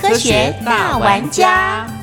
科学大玩家。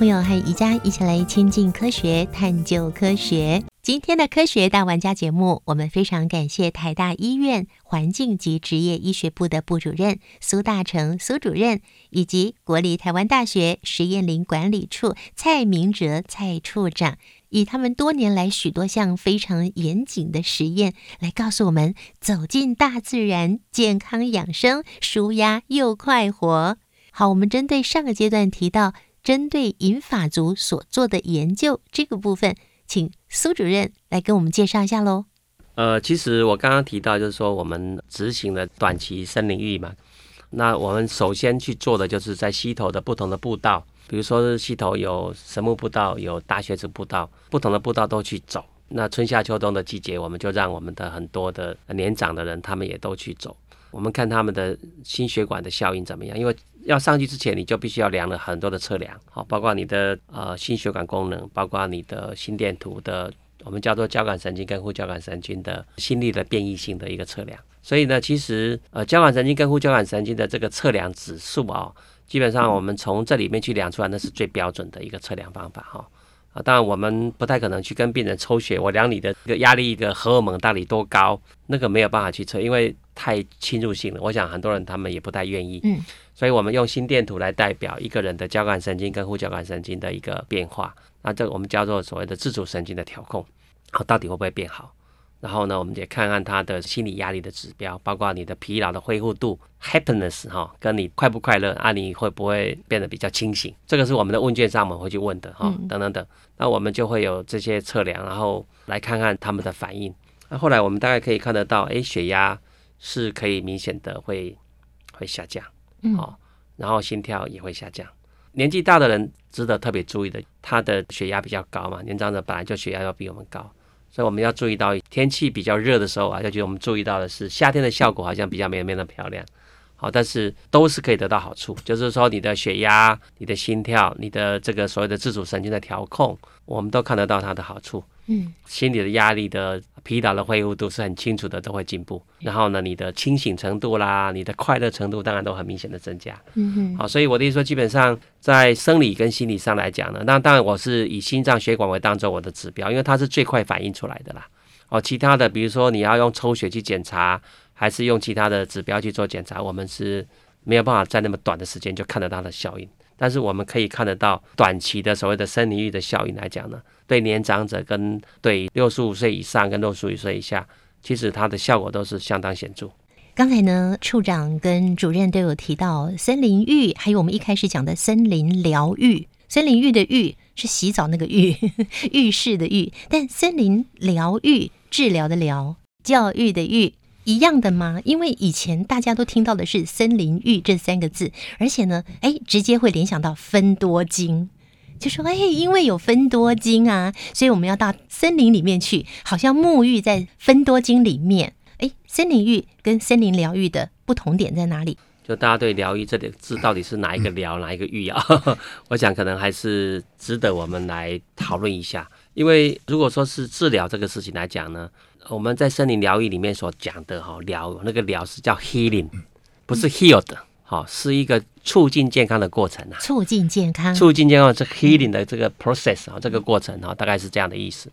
朋友和宜家一起来亲近科学，探究科学。今天的科学大玩家节目，我们非常感谢台大医院环境及职业医学部的部主任苏大成苏主任，以及国立台湾大学实验林管理处蔡明哲蔡处长，以他们多年来许多项非常严谨的实验，来告诉我们走进大自然，健康养生，舒压又快活。好，我们针对上个阶段提到针对银发族所做的研究这个部分。请苏主任来跟我们介绍一下喽。呃，其实我刚刚提到，就是说我们执行了短期森林域嘛。那我们首先去做的，就是在溪头的不同的步道，比如说是溪头有神木步道，有大学子步道，不同的步道都去走。那春夏秋冬的季节，我们就让我们的很多的年长的人，他们也都去走。我们看他们的心血管的效应怎么样？因为要上去之前，你就必须要量了很多的测量，好，包括你的呃心血管功能，包括你的心电图的，我们叫做交感神经跟副交感神经的心率的变异性的一个测量。所以呢，其实呃交感神经跟副交感神经的这个测量指数啊，基本上我们从这里面去量出来，那是最标准的一个测量方法哈。啊，当然我们不太可能去跟病人抽血，我量你的一个压力的荷尔蒙到底多高，那个没有办法去测，因为太侵入性了。我想很多人他们也不太愿意。嗯，所以我们用心电图来代表一个人的交感神经跟副交感神经的一个变化，那这个我们叫做所谓的自主神经的调控，好，到底会不会变好？然后呢，我们也看看他的心理压力的指标，包括你的疲劳的恢复度 （happiness） 哈，跟你快不快乐啊，你会不会变得比较清醒？这个是我们的问卷上我们会去问的哈，等等等。那我们就会有这些测量，然后来看看他们的反应。那后来我们大概可以看得到，哎，血压是可以明显的会会下降，好，然后心跳也会下降。年纪大的人值得特别注意的，他的血压比较高嘛，年长者本来就血压要比我们高。所以我们要注意到天气比较热的时候啊，要觉得我们注意到的是夏天的效果好像比较没有那么漂亮，好，但是都是可以得到好处，就是说你的血压、你的心跳、你的这个所谓的自主神经的调控，我们都看得到它的好处。嗯，心理的压力的。疲劳的恢复度是很清楚的，都会进步。然后呢，你的清醒程度啦，你的快乐程度，当然都很明显的增加。嗯哼。好，所以我的意思说，基本上在生理跟心理上来讲呢，那当然我是以心脏血管为当做我的指标，因为它是最快反映出来的啦。哦，其他的比如说你要用抽血去检查，还是用其他的指标去做检查，我们是没有办法在那么短的时间就看得到的效应。但是我们可以看得到短期的所谓的生理域的效应来讲呢。对年长者跟对六十五岁以上跟六十五岁以下，其实它的效果都是相当显著。刚才呢，处长跟主任都有提到森林浴，还有我们一开始讲的森林疗愈。森林浴的浴是洗澡那个浴，浴室的浴，但森林疗愈治疗的疗，教育的育一样的吗？因为以前大家都听到的是森林浴这三个字，而且呢，哎，直接会联想到分多精。就说哎，因为有分多精啊，所以我们要到森林里面去，好像沐浴在分多精里面。哎，森林浴跟森林疗愈的不同点在哪里？就大家对疗愈这个字到底是哪一个疗，哪一个愈啊？我想可能还是值得我们来讨论一下。因为如果说是治疗这个事情来讲呢，我们在森林疗愈里面所讲的哈疗，那个疗是叫 healing，不是 healed。好，是一个促进健康的过程啊！促进健康，促进健康是 healing 的这个 process 啊，这个过程啊，大概是这样的意思。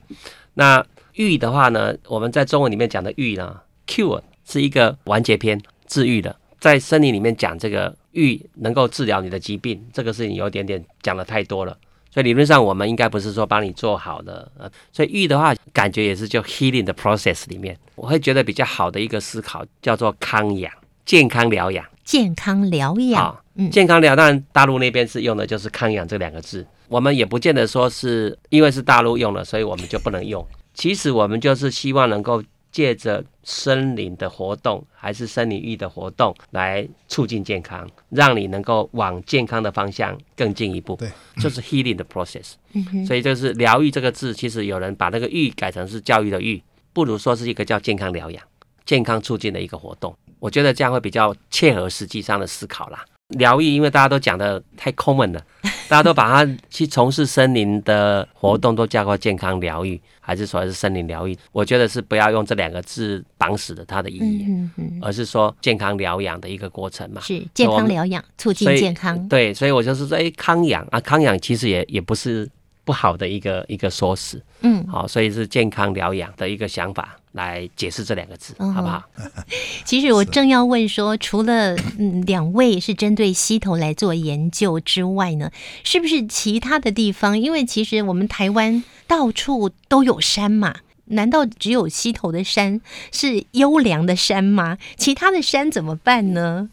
那愈的话呢，我们在中文里面讲的愈呢，cure 是一个完结篇，治愈的。在生理里面讲这个愈能够治疗你的疾病，这个事情有点点讲的太多了。所以理论上我们应该不是说帮你做好的，呃，所以愈的话，感觉也是就 healing 的 process 里面，我会觉得比较好的一个思考叫做康养。健康疗养。健康疗养健康疗，当然大陆那边是用的就是康养这两个字，我们也不见得说是因为是大陆用了，所以我们就不能用。其实我们就是希望能够借着森林的活动，还是森林浴的活动，来促进健康，让你能够往健康的方向更进一步。对，就是 healing 的 process。嗯所以就是疗愈这个字，其实有人把那个育改成是教育的育，不如说是一个叫健康疗养、健康促进的一个活动。我觉得这样会比较切合实际上的思考啦。疗愈，因为大家都讲的太 common 了，大家都把它去从事森林的活动都叫做健康疗愈，还是说是森林疗愈？我觉得是不要用这两个字绑死了它的意义，而是说健康疗养的一个过程嘛。是健康疗养，促进健康。对，所以我就是说，哎，康养啊，康养其实也也不是不好的一个一个说辞，嗯，好、所以是健康疗养的一个想法来解释这两个字，嗯好不好？其实我正要问说，除了 嗯两位是针对溪头来做研究之外呢，是不是其他的地方？因为其实我们台湾到处都有山嘛。难道只有溪头的山是优良的山吗？其他的山怎么办呢？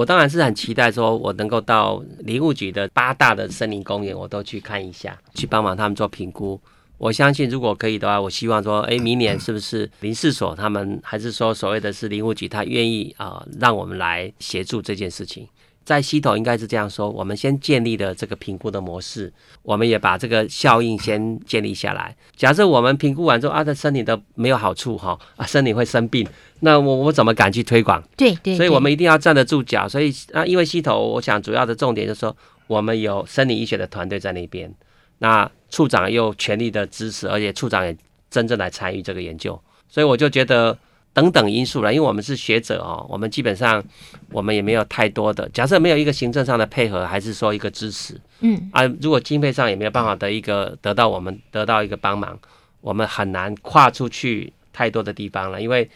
我当然是很期待说，我能够到林务局的八大的森林公园，我都去看一下，去帮忙他们做评估。我相信，如果可以的话，我希望说，哎，明年是不是林事所他们，还是说所谓的是林务局，他愿意啊、让我们来协助这件事情。在西头应该是这样说，我们先建立了这个评估的模式，我们也把这个效应先建立下来。假设我们评估完之后啊，这身体都没有好处哈，啊，身体会生病，那我我怎么敢去推广？对对对所以我们一定要站得住脚。所以啊，因为西头，我想主要的重点就是说，我们有生理医学的团队在那边，那处长又全力的支持，而且处长也真正来参与这个研究，所以我就觉得等等因素了，因为我们是学者哦，我们基本上我们也没有太多的，假设没有一个行政上的配合，还是说一个支持嗯啊，如果经费上也没有办法得一个得到我们得到一个帮忙，我们很难跨出去太多的地方了，因为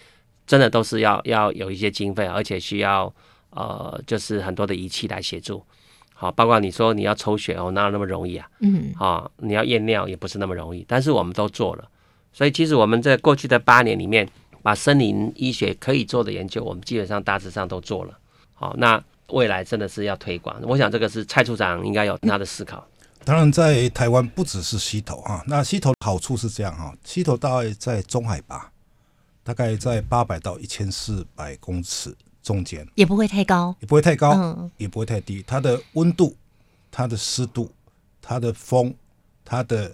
真的都是要要有一些经费，而且需要呃，就是很多的仪器来协助。好，包括你说你要抽血哦，哪有那么容易啊？嗯啊、你要验尿也不是那么容易，但是我们都做了。所以其实我们在过去的八年里面，把森林医学可以做的研究，我们基本上大致上都做了。好，那未来真的是要推广，我想这个是蔡处长应该有他的思考。当然，在台湾不只是溪头啊，那溪头好处是这样哈，溪头大概在中海拔，大概在八百到一千四百公尺中间，也不会太高。也不会太高，嗯也不会太低。它的温度、它的湿度、它的风、它的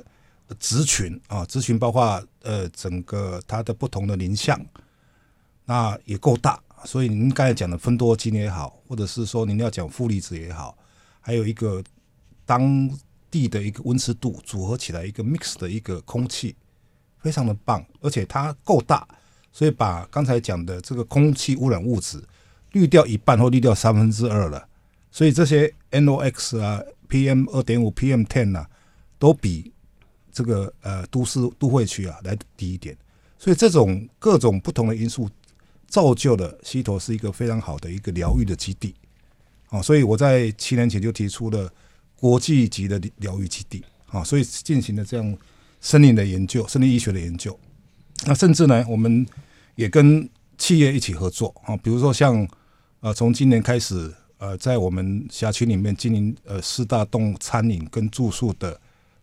植群啊，植群包括呃整个它的不同的林相，那也够大。所以您刚才讲的分多金也好，或者是说您要讲负离子也好，还有一个当地的一个温湿度组合起来一个 mix 的一个空气，非常的棒，而且它够大，所以把刚才讲的这个空气污染物质滤掉一半或滤掉三分之二了，所以这些 NOx 啊、PM 二点五、PM ten 啊，都比这个呃都市都会区啊来得低一点，所以这种各种不同的因素造就了溪头是一个非常好的一个疗愈的基地。哦，所以我在七年前就提出了国际级的疗愈基地啊、所以进行了这样森林的研究、森林医学的研究。那甚至呢，我们也跟企业一起合作啊、比如说像呃，从今年开始，呃，在我们辖区里面经营呃四大栋餐饮跟住宿的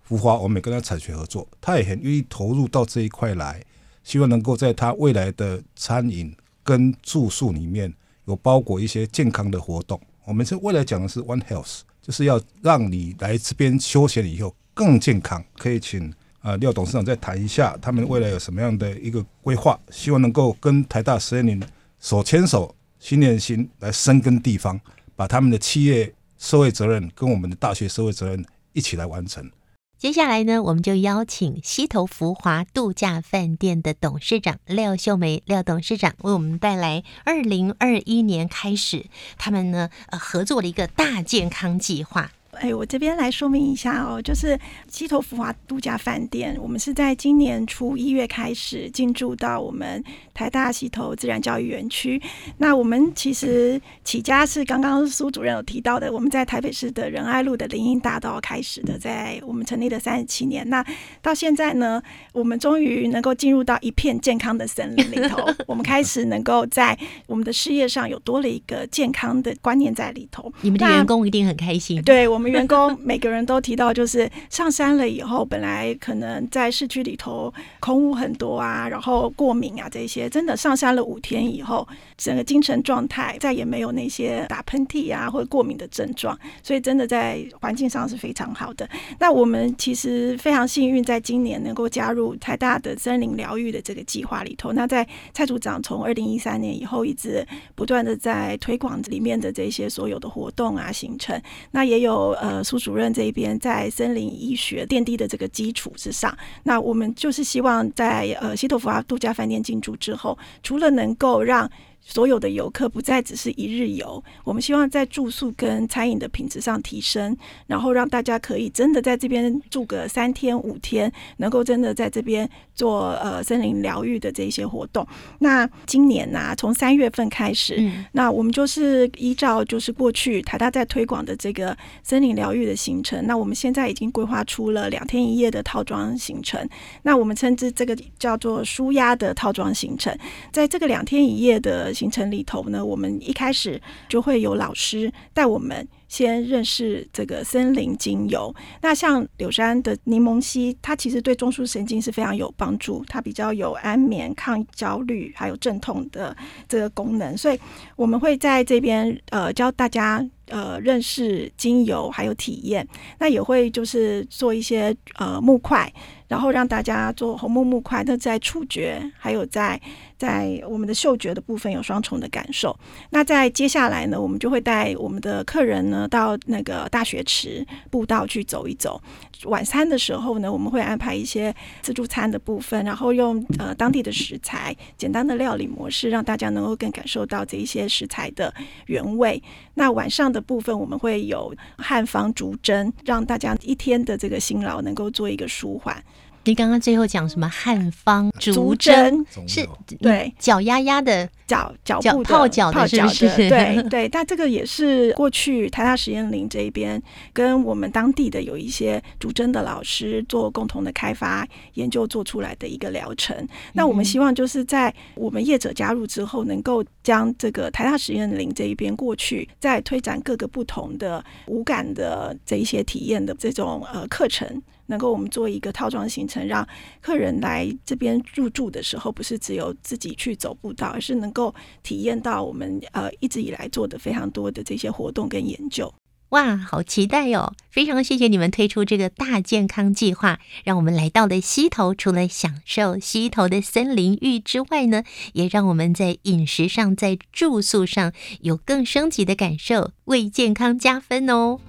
浮华，我们也跟他产学合作，他也很愿意投入到这一块来，希望能够在他未来的餐饮跟住宿里面有包裹一些健康的活动。我们是未来讲的是 One Health，就是要让你来这边休闲以后更健康。可以请呃廖董事长再谈一下他们未来有什么样的一个规划，希望能够跟台大实验林手牵手，心连心来深耕地方，把他们的企业社会责任跟我们的大学社会责任一起来完成。接下来呢，我们就邀请西头福华度假饭店的董事长廖秀梅廖董事长为我们带来二零二一年开始他们呢呃合作的一个大健康计划。哎，我这边来说明一下哦，就是西头福华度假饭店，我们是在今年初一月开始进驻到我们台大西头自然教育园区。那我们其实起家是刚刚苏主任有提到的，我们在台北市的仁爱路的林荫大道开始的，在我们成立的三十七年。那到现在呢，我们终于能够进入到一片健康的森林里头，我们开始能够在我们的事业上有多了一个健康的观念在里头。你们的员工一定很开心。对我们员工每个人都提到，就是上山了以后，本来可能在市区里头空污很多啊，然后过敏啊这些，真的上山了五天以后，整个精神状态再也没有那些打喷嚏啊或过敏的症状，所以真的在环境上是非常好的。那我们其实非常幸运，在今年能够加入台大的森林疗愈的这个计划里头。那在蔡组长从二零一三年以后，一直不断的在推广里面的这些所有的活动啊行程。那也有呃苏主任这一边在森林医学奠定的这个基础之上，那我们就是希望在呃西托福华度假饭店进驻之后，除了能够让所有的游客不再只是一日游，我们希望在住宿跟餐饮的品质上提升，然后让大家可以真的在这边住个三天五天，能够真的在这边做呃森林疗愈的这些活动。那今年呢，从三月份开始，那我们就是依照就是过去台大在推广的这个森林疗愈的行程，那我们现在已经规划出了两天一夜的套装行程。那我们称之这个叫做舒压的套装行程，在这个两天一夜的行程里头呢，我们一开始就会有老师带我们先认识这个森林精油。那像柳杉的柠檬烯，它其实对中枢神经是非常有帮助，它比较有安眠、抗焦虑还有镇痛的这个功能。所以我们会在这边呃教大家呃认识精油还有体验，那也会就是做一些呃木块。然后让大家做红木木块，那在触觉还有在在我们的嗅觉的部分有双重的感受。那在接下来呢，我们就会带我们的客人呢到那个大学池步道去走一走。晚餐的时候呢，我们会安排一些自助餐的部分，然后用呃当地的食材、简单的料理模式，让大家能够更感受到这一些食材的原味。那晚上的部分，我们会有汉方竹针，让大家一天的这个辛劳能够做一个舒缓。你刚刚最后讲什么汉方竹针是？对，脚丫丫的脚脚部泡脚的，是不是？对 对，但这个也是过去台大实验林这一边跟我们当地的有一些主针的老师做共同的开发研究做出来的一个疗程。那我们希望就是在我们业者加入之后，能够将这个台大实验林这一边过去再推展各个不同的无感的这一些体验的这种呃课程。能够我们做一个套装行程，让客人来这边入住的时候，不是只有自己去走步道，而是能够体验到我们呃一直以来做的非常多的这些活动跟研究。哇，好期待哦！非常谢谢你们推出这个大健康计划，让我们来到了溪头，除了享受溪头的森林浴之外呢，也让我们在饮食上、在住宿上有更升级的感受，为健康加分哦。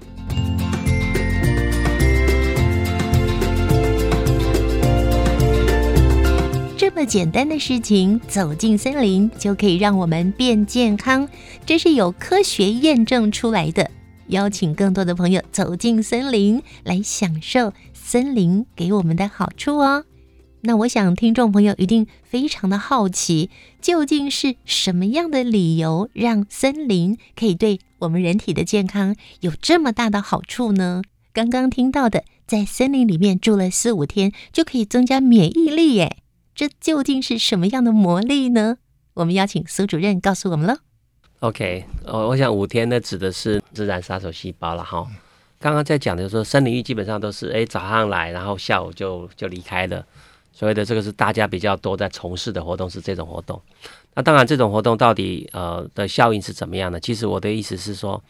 这么简单的事情，走进森林就可以让我们变健康，这是有科学验证出来的。邀请更多的朋友走进森林，来享受森林给我们的好处哦。那我想听众朋友一定非常的好奇，究竟是什么样的理由让森林可以对我们人体的健康有这么大的好处呢？刚刚听到的，在森林里面住了四五天就可以增加免疫力，耶。这究竟是什么样的魔力呢？我们邀请苏主任告诉我们了。OK，呃，我想五天呢指的是自然杀手细胞了哈。刚刚在讲的说森林浴基本上都是哎早上来，然后下午就就离开了，所谓的这个是大家比较多在从事的活动是这种活动。那当然这种活动到底呃的效应是怎么样的？其实我的意思是说，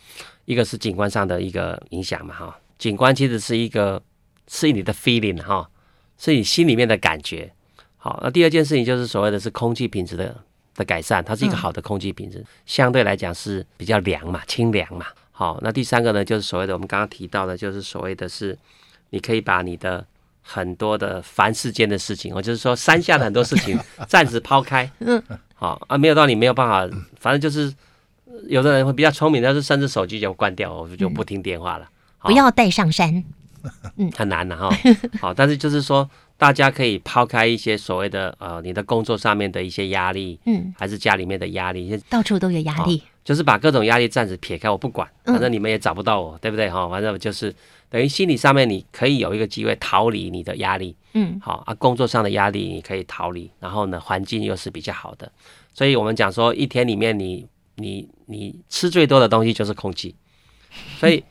一个是景观上的一个影响嘛哈。景观其实是一个是你的 feeling 哈，是你心里面的感觉。好，那第二件事情就是所谓的是空气品质的的改善，它是一个好的空气品质，相对来讲是比较凉嘛，清凉嘛。好，那第三个呢，就是所谓的我们刚刚提到的，就是所谓的是你可以把你的很多的凡世间的事情，我就是说山下的很多事情 暂时抛开。嗯，好啊，没有道理，没有办法，反正就是有的人会比较聪明，但是甚至手机就关掉，我就不听电话了。不要带上山。很难的哈。好，但是就是说，大家可以抛开一些所谓的呃，你的工作上面的一些压力，嗯，还是家里面的压力，到处都有压力，就是把各种压力暂时撇开，我不管，嗯。反正你们也找不到我，对不对？哈？反正就是等于心理上面你可以有一个机会逃离你的压力，嗯，好啊，工作上的压力你可以逃离，然后呢，环境又是比较好的，所以我们讲说一天里面你你你吃最多的东西就是空气，所以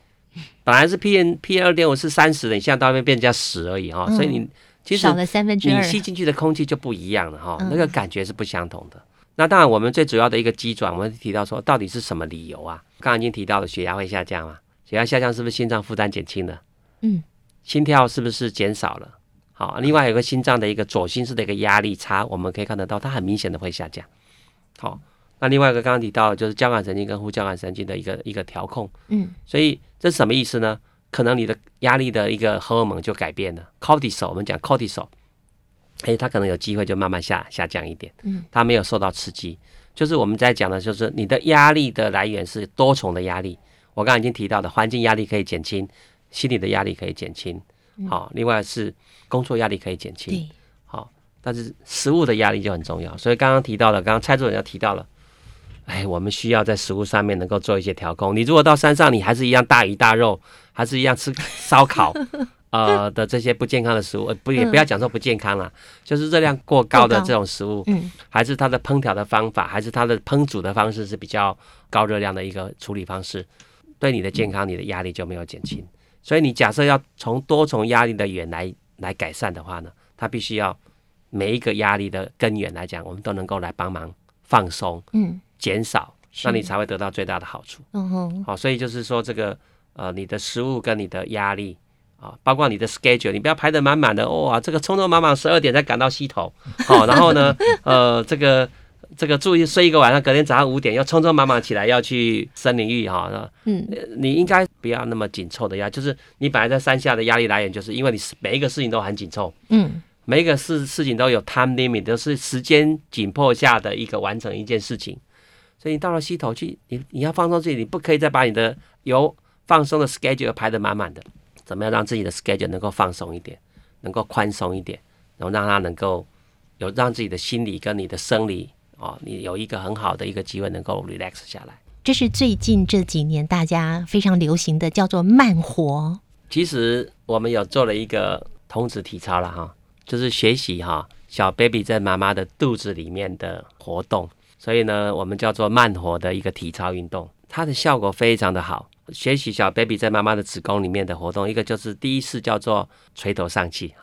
本来是 P N P 二点五是三十的，你现在到那边变成十而已哈，嗯所以你其实少了三分之二。你吸进去的空气就不一样了哈，嗯那个感觉是不相同的。那当然，我们最主要的一个机转，我们提到说，到底是什么理由啊？刚刚已经提到了，血压会下降嘛？血压下降是不是心脏负担减轻了？嗯，心跳是不是减少了？好，另外有个心脏的一个左心室的一个压力差，我们可以看得到，它很明显的会下降。好，那另外一个刚刚提到的就是交感神经跟副交感神经的一个一个调控。嗯，所以这是什么意思呢？可能你的压力的一个荷尔蒙就改变了，cortisol，我们讲 cortisol，哎，它可能有机会就慢慢下下降一点，嗯，它没有受到刺激，就是我们在讲的，就是你的压力的来源是多重的压力。我刚刚已经提到的，环境压力可以减轻，心理的压力可以减轻，好，另外是工作压力可以减轻，对，好，但是食物的压力就很重要。所以刚刚提到了，刚刚蔡主任要提到了，哎，我们需要在食物上面能够做一些调控。你如果到山上，你还是一样大鱼大肉，还是一样吃烧烤，呃的这些不健康的食物，呃不也不要讲说不健康啦，就是热量过高的这种食物，嗯，还是它的烹调的方法，还是它的烹煮的方式是比较高热量的一个处理方式，对你的健康、你的压力就没有减轻。所以你假设要从多重压力的源来来改善的话呢，它必须要每一个压力的根源来讲，我们都能够来帮忙放松、嗯减少，那你才会得到最大的好处。嗯哼，好，所以就是说这个呃，你的食物跟你的压力啊，包括你的 schedule，你不要排得满满的，哇，这个匆匆忙忙十二点才赶到溪头，好，然后呢，呃，这个这个注意睡一个晚上，隔天早上五点要匆匆忙忙起来要去森林浴哈，那嗯。你应该不要那么紧凑的压，就是你本来在山下的压力来源，就是因为你每一个事情都很紧凑，嗯。每一个事事情都有 time limit，都是时间紧迫下的一个完成一件事情。所以你到了溪头去，你你要放松自己，你不可以再把你的有放松的 schedule 排得满满的。怎么样让自己的 schedule 能够放松一点，能够宽松一点，然后让它能够有让自己的心理跟你的生理哦，你有一个很好的一个机会能够 relax 下来。这是最近这几年大家非常流行的，叫做慢活。其实我们有做了一个童子体操了哈，就是学习哈小 baby 在妈妈的肚子里面的活动，所以呢，我们叫做慢活的一个体操运动，它的效果非常的好。学习小 baby 在妈妈的子宫里面的活动，一个就是第一次叫做垂头丧气，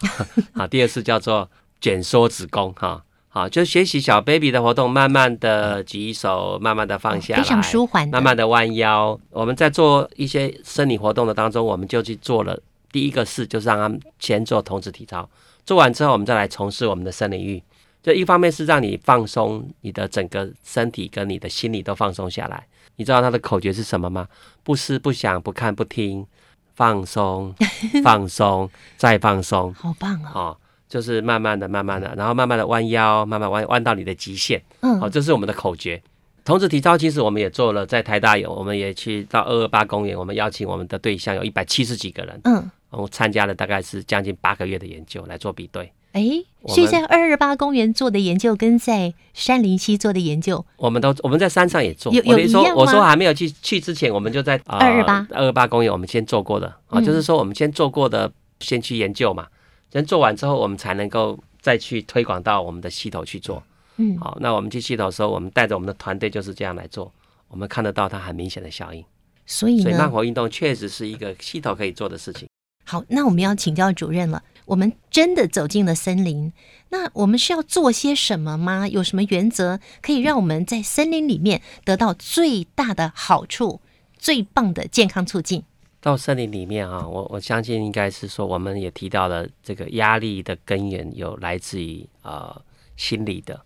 好，第二次叫做卷缩子宫哈。好，就学习小 baby 的活动，慢慢的举手，慢慢的放下来，非常舒缓慢慢的弯腰。我们在做一些生理活动的当中，我们就去做了第一个事，就是让他们先做童子体操。做完之后，我们再来从事我们的森林浴。就一方面是让你放松你的整个身体跟你的心理都放松下来。你知道它的口诀是什么吗？不思不想不看不听，放松，放松，再放松。好棒哦！哦，就是慢慢的、慢慢的，然后慢慢的弯腰，慢慢弯弯到你的极限。嗯好、这是我们的口诀。童子体操其实我们也做了，在台大有，我们也去到二二八公园，我们邀请我们的对象有一百七十几个人，嗯，然后参加了大概是将近八个月的研究来做比对。哎，所以在二二八公园做的研究跟在山林溪做的研究，我们都我们在山上也做，有有一样吗？我说还没有去去之前，我们就在二二八。二二八公园我们先做过的。啊，嗯。就是说我们先做过的先去研究嘛，先做完之后我们才能够再去推广到我们的系统去做。嗯，好，那我们去系统的时候，我们带着我们的团队就是这样来做，我们看得到它很明显的效应。所以呢，所以慢活运动确实是一个系统可以做的事情。好，那我们要请教主任了。我们真的走进了森林，那我们是要做些什么吗？有什么原则可以让我们在森林里面得到最大的好处、最棒的健康促进？到森林里面啊，我我相信应该是说，我们也提到了这个压力的根源有来自于呃心理的。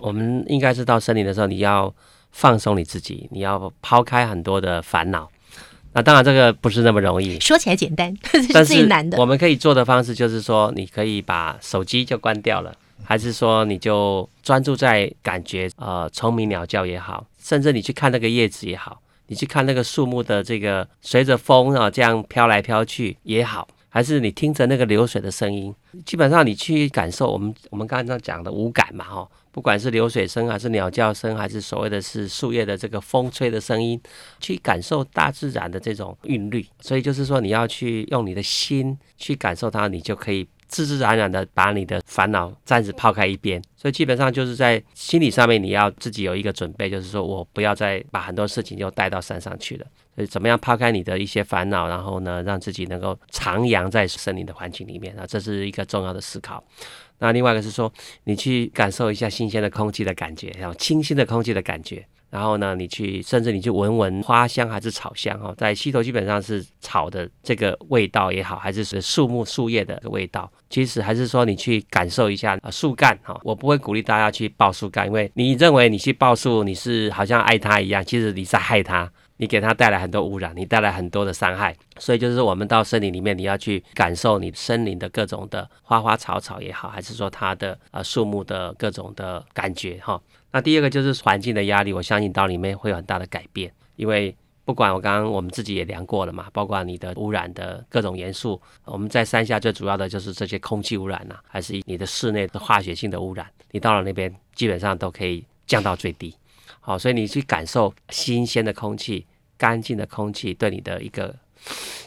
我们应该是到森林的时候，你要放松你自己，你要抛开很多的烦恼。那当然这个不是那么容易，说起来简单，但是是最难的。我们可以做的方式就是说，你可以把手机就关掉了，还是说你就专注在感觉，呃，虫鸣鸟叫也好，甚至你去看那个叶子也好，你去看那个树木的这个随着风啊这样飘来飘去也好，还是你听着那个流水的声音，基本上你去感受我们我们刚才讲的五感嘛，哈，不管是流水声还是鸟叫声，还是所谓的是树叶的这个风吹的声音，去感受大自然的这种韵律。所以就是说，你要去用你的心去感受它，你就可以。自自然然的把你的烦恼暂时抛开一边，所以基本上就是在心理上面你要自己有一个准备，就是说我不要再把很多事情又带到山上去了。所以怎么样抛开你的一些烦恼，然后呢，让自己能够徜徉在森林的环境里面啊，这是一个重要的思考。那另外一个是说，你去感受一下新鲜的空气的感觉，然后清新的空气的感觉。然后呢，你去甚至你去闻闻花香还是草香哦，在溪头基本上是草的这个味道也好，还是是树木树叶的味道，其实还是说你去感受一下树干哈。我不会鼓励大家去抱树干，因为你认为你去抱树，你是好像爱它一样，其实你在害它，你给它带来很多污染，你带来很多的伤害。所以就是我们到森林里面，你要去感受你森林的各种的花花草草也好，还是说它的呃树木的各种的感觉哈。那第二个就是环境的压力，我相信到里面会有很大的改变，因为不管我刚刚我们自己也量过了嘛，包括你的污染的各种元素，我们在山下最主要的就是这些空气污染呐，还是你的室内的化学性的污染，你到了那边基本上都可以降到最低。好，所以你去感受新鲜的空气、干净的空气对你的一个。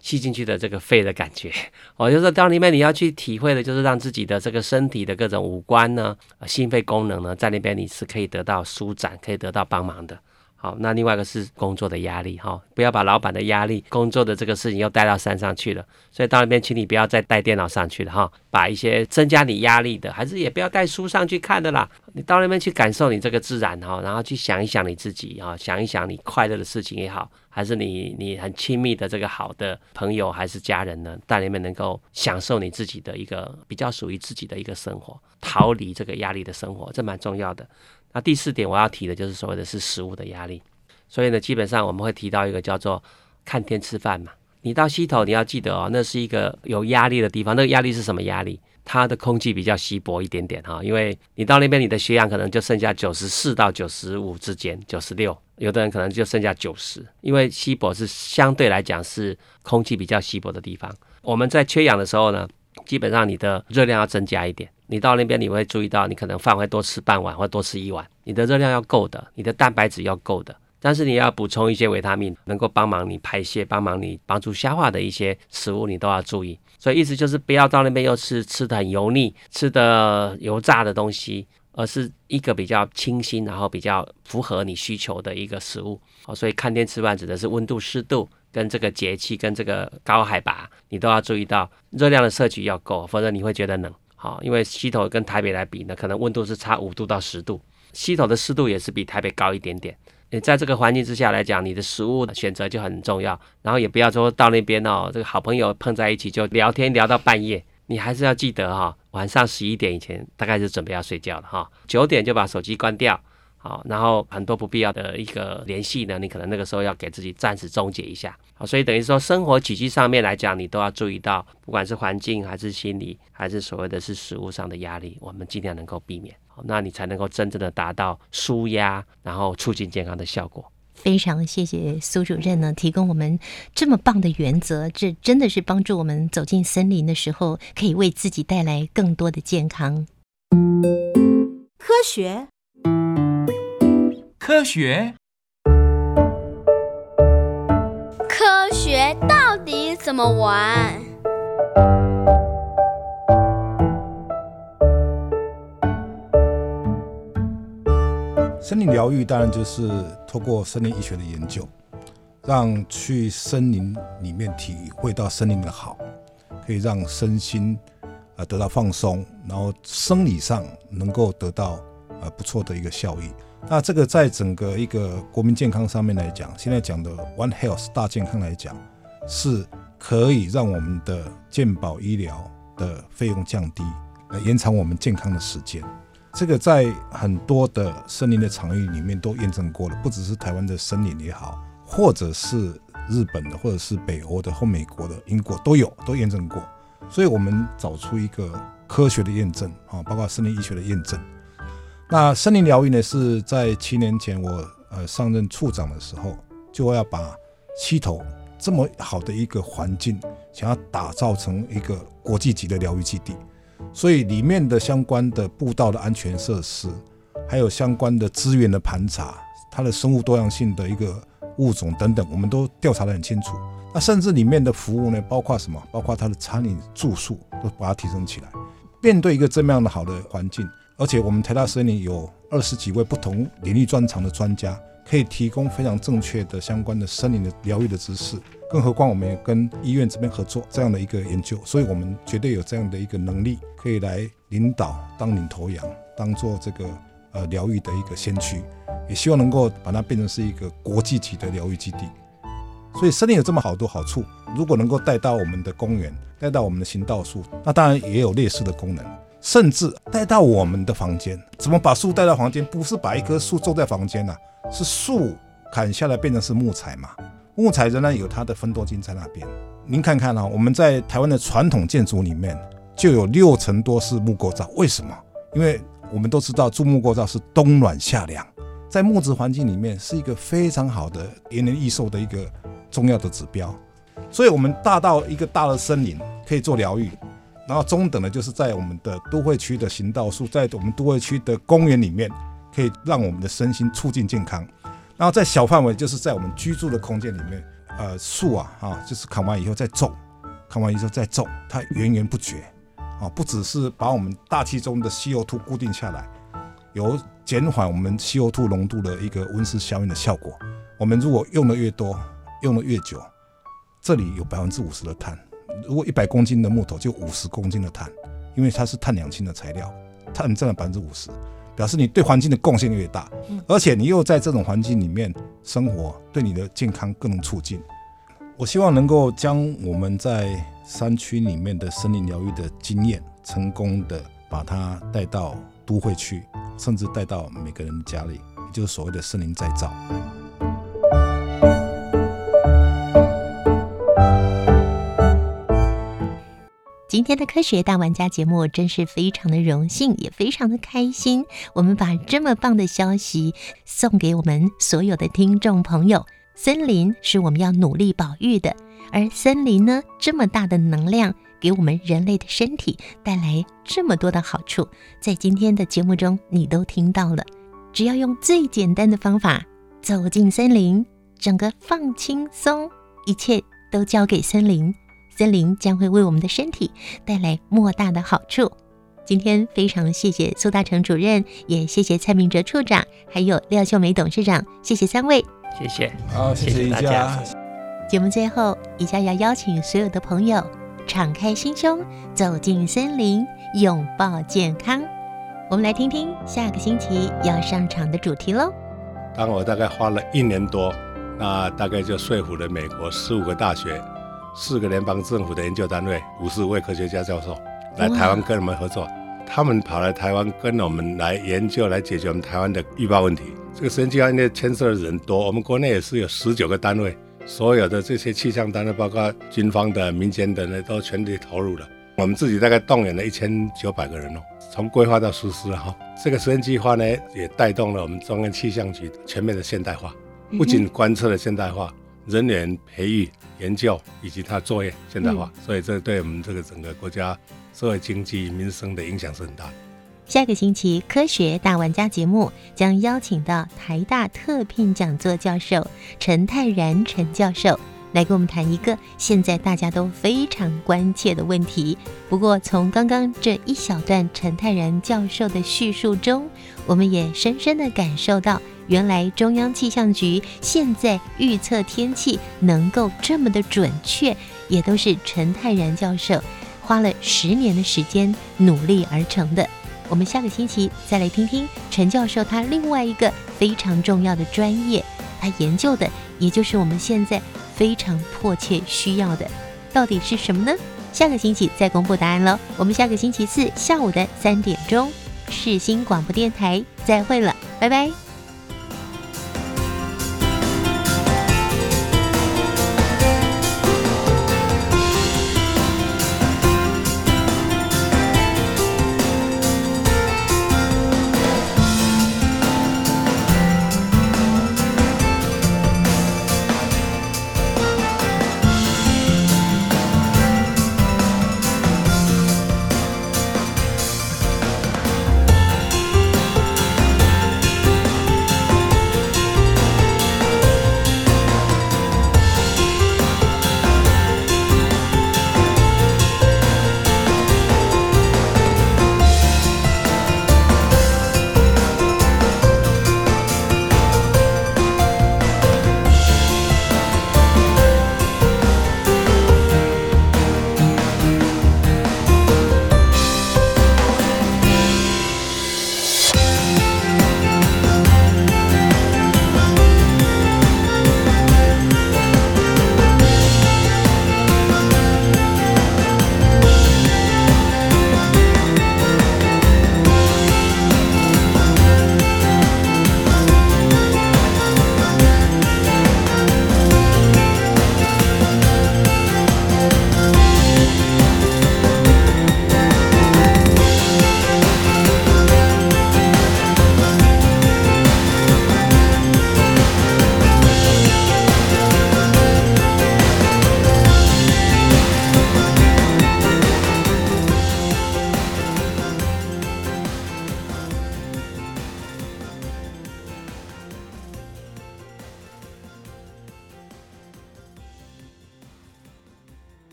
吸进去的这个肺的感觉，哦就是到里面你要去体会的，就是让自己的这个身体的各种五官呢，心肺功能呢，在那边你是可以得到舒展，可以得到帮忙的。好，那另外一个是工作的压力哈，不要把老板的压力、工作的这个事情又带到山上去了。所以到那边，请你不要再带电脑上去了哈，把一些增加你压力的，还是也不要带书上去看的啦。你到那边去感受你这个自然哈，然后去想一想你自己啊，想一想你快乐的事情也好，还是你你很亲密的这个好的朋友还是家人呢，在那边能够享受你自己的一个比较属于自己的一个生活，逃离这个压力的生活，这蛮重要的。那第四点我要提的就是所谓的是食物的压力，所以呢，基本上我们会提到一个叫做看天吃饭嘛。你到溪头，你要记得哦，那是一个有压力的地方。那个压力是什么压力？它的空气比较稀薄一点点哈，因为你到那边，你的血氧可能就剩下九十四到九十五之间，九十六，有的人可能就剩下九十，因为稀薄是相对来讲是空气比较稀薄的地方。我们在缺氧的时候呢，基本上你的热量要增加一点。你到那边，你会注意到，你可能饭会多吃半碗，或多吃一碗。你的热量要够的，你的蛋白质要够的，但是你要补充一些维他命，能够帮忙你排泄、帮忙你帮助消化的一些食物，你都要注意。所以意思就是不要到那边又吃吃的很油腻、吃的油炸的东西，而是一个比较清新，然后比较符合你需求的一个食物。哦，所以看天吃饭指的是温度、湿度跟这个节气跟这个高海拔，你都要注意到热量的摄取要够，否则你会觉得冷。好，因为溪头跟台北来比呢，可能温度是差五度到十度，溪头的湿度也是比台北高一点点。你在这个环境之下来讲，你的食物选择就很重要。然后也不要说到那边哦，这个好朋友碰在一起就聊天聊到半夜，你还是要记得哈，晚上十一点以前大概是准备要睡觉了哈，九点就把手机关掉。好，然后很多不必要的一个联系呢，你可能那个时候要给自己暂时终结一下。好，所以等于说生活起居上面来讲，你都要注意到，不管是环境还是心理，还是所谓的是食物上的压力，我们尽量能够避免。好，那你才能够真正的达到舒压，然后促进健康的效果。非常谢谢苏主任呢，提供我们这么棒的原则，这真的是帮助我们走进森林的时候，可以为自己带来更多的健康。科学。科学，科学到底怎么玩？森林疗愈当然就是透过森林医学的研究，让去森林里面体会到森林的好，可以让身心啊得到放松，然后生理上能够得到呃不错的一个效益。那这个在整个一个国民健康上面来讲，现在讲的 One Health 大健康来讲，是可以让我们的健保医疗的费用降低，来延长我们健康的时间。这个在很多的森林的场域里面都验证过了，不只是台湾的森林也好，或者是日本的，或者是北欧的或美国的、英国都有都验证过。所以我们找出一个科学的验证啊，包括森林医学的验证。那森林疗愈呢，是在七年前我呃上任处长的时候，就要把溪头这么好的一个环境，想要打造成一个国际级的疗愈基地，所以里面的相关的步道的安全设施，还有相关的资源的盘查，它的生物多样性的一个物种等等，我们都调查得很清楚。那甚至里面的服务呢，包括什么？包括它的餐饮、住宿都把它提升起来。面对一个这么样的好的环境，而且我们台大森林有二十几位不同领域专长的专家，可以提供非常正确的相关的森林的疗愈的知识。更何况我们也跟医院这边合作这样的一个研究，所以我们绝对有这样的一个能力，可以来领导当领头羊，当做这个呃疗愈的一个先驱。也希望能够把它变成是一个国际级的疗愈基地。所以森林有这么好多好处，如果能够带到我们的公园，带到我们的行道树，那当然也有劣势的功能，甚至带到我们的房间。怎么把树带到房间？不是把一棵树种在房间呐，是树砍下来变成是木材嘛？木材仍然有它的分多金在那边。您看看啊，我们在台湾的传统建筑里面就有六成多是木构造，为什么？因为我们都知道住木构造是冬暖夏凉，在木质环境里面是一个非常好的延年益寿的一个重要的指标。所以，我们大到一个大的森林可以做疗愈，然后中等的就是在我们的都会区的行道树，在我们都会区的公园里面，可以让我们的身心促进健康。然后在小范围，就是在我们居住的空间里面，呃，树啊，啊，就是砍完以后再种，砍完以后再种，它源源不绝，啊，不只是把我们大气中的 CO2 固定下来，有减缓我们 CO2 浓度的一个温室效应的效果。我们如果用的越多，用的越久。这里有百分之五十的碳，如果一百公斤的木头就五十公斤的碳，因为它是碳两氢的材料，碳占了百分之五十，表示你对环境的贡献越大，而且你又在这种环境里面生活，对你的健康更能促进。我希望能够将我们在山区里面的森林疗愈的经验，成功的把它带到都会区，甚至带到每个人的家里，也就是所谓的森林再造。今天的科学大玩家节目真是非常的荣幸，也非常的开心。我们把这么棒的消息送给我们所有的听众朋友。森林是我们要努力保育的，而森林呢，这么大的能量给我们人类的身体带来这么多的好处，在今天的节目中你都听到了。只要用最简单的方法走进森林，整个放轻松，一切都交给森林。森林将会为我们的身体带来莫大的好处。今天非常谢谢苏大成主任，也谢谢蔡明哲处长，还有廖秀梅董事长，谢谢三位，谢谢，好，谢谢大家。节目最后，宜家要邀请所有的朋友敞开心胸，走进森林，拥抱健康。我们来听听下个星期要上场的主题喽。当我大概花了一年多，那大概就说服了美国十五个大学。四个联邦政府的研究单位，五十五位科学家教授来台湾跟我们合作。他们跑来台湾跟我们来研究，来解决我们台湾的预报问题。这个实验计划因为牵涉的人多，我们国内也是有十九个单位，所有的这些气象单位，包括军方的、民间的呢，都全力投入了。我们自己大概动员了一千九百个人哦，从规划到实施哈。这个实验计划呢，也带动了我们中央气象局全面的现代化，不仅观测的现代化，人员培育。研究以及他作业现代化，所以这对我们这个整个国家社会经济民生的影响是很大的。下个星期科学大玩家节目将邀请到台大特聘讲座教授陈泰然陈教授来跟我们谈一个现在大家都非常关切的问题。不过从刚刚这一小段陈泰然教授的叙述中，我们也深深的感受到。原来中央气象局现在预测天气能够这么的准确，也都是陈泰然教授花了十年的时间努力而成的。我们下个星期再来听听陈教授他另外一个非常重要的专业，他研究的也就是我们现在非常迫切需要的，到底是什么呢？下个星期再公布答案喽。我们下个星期四下午的三点钟，世新广播电台再会了，拜拜。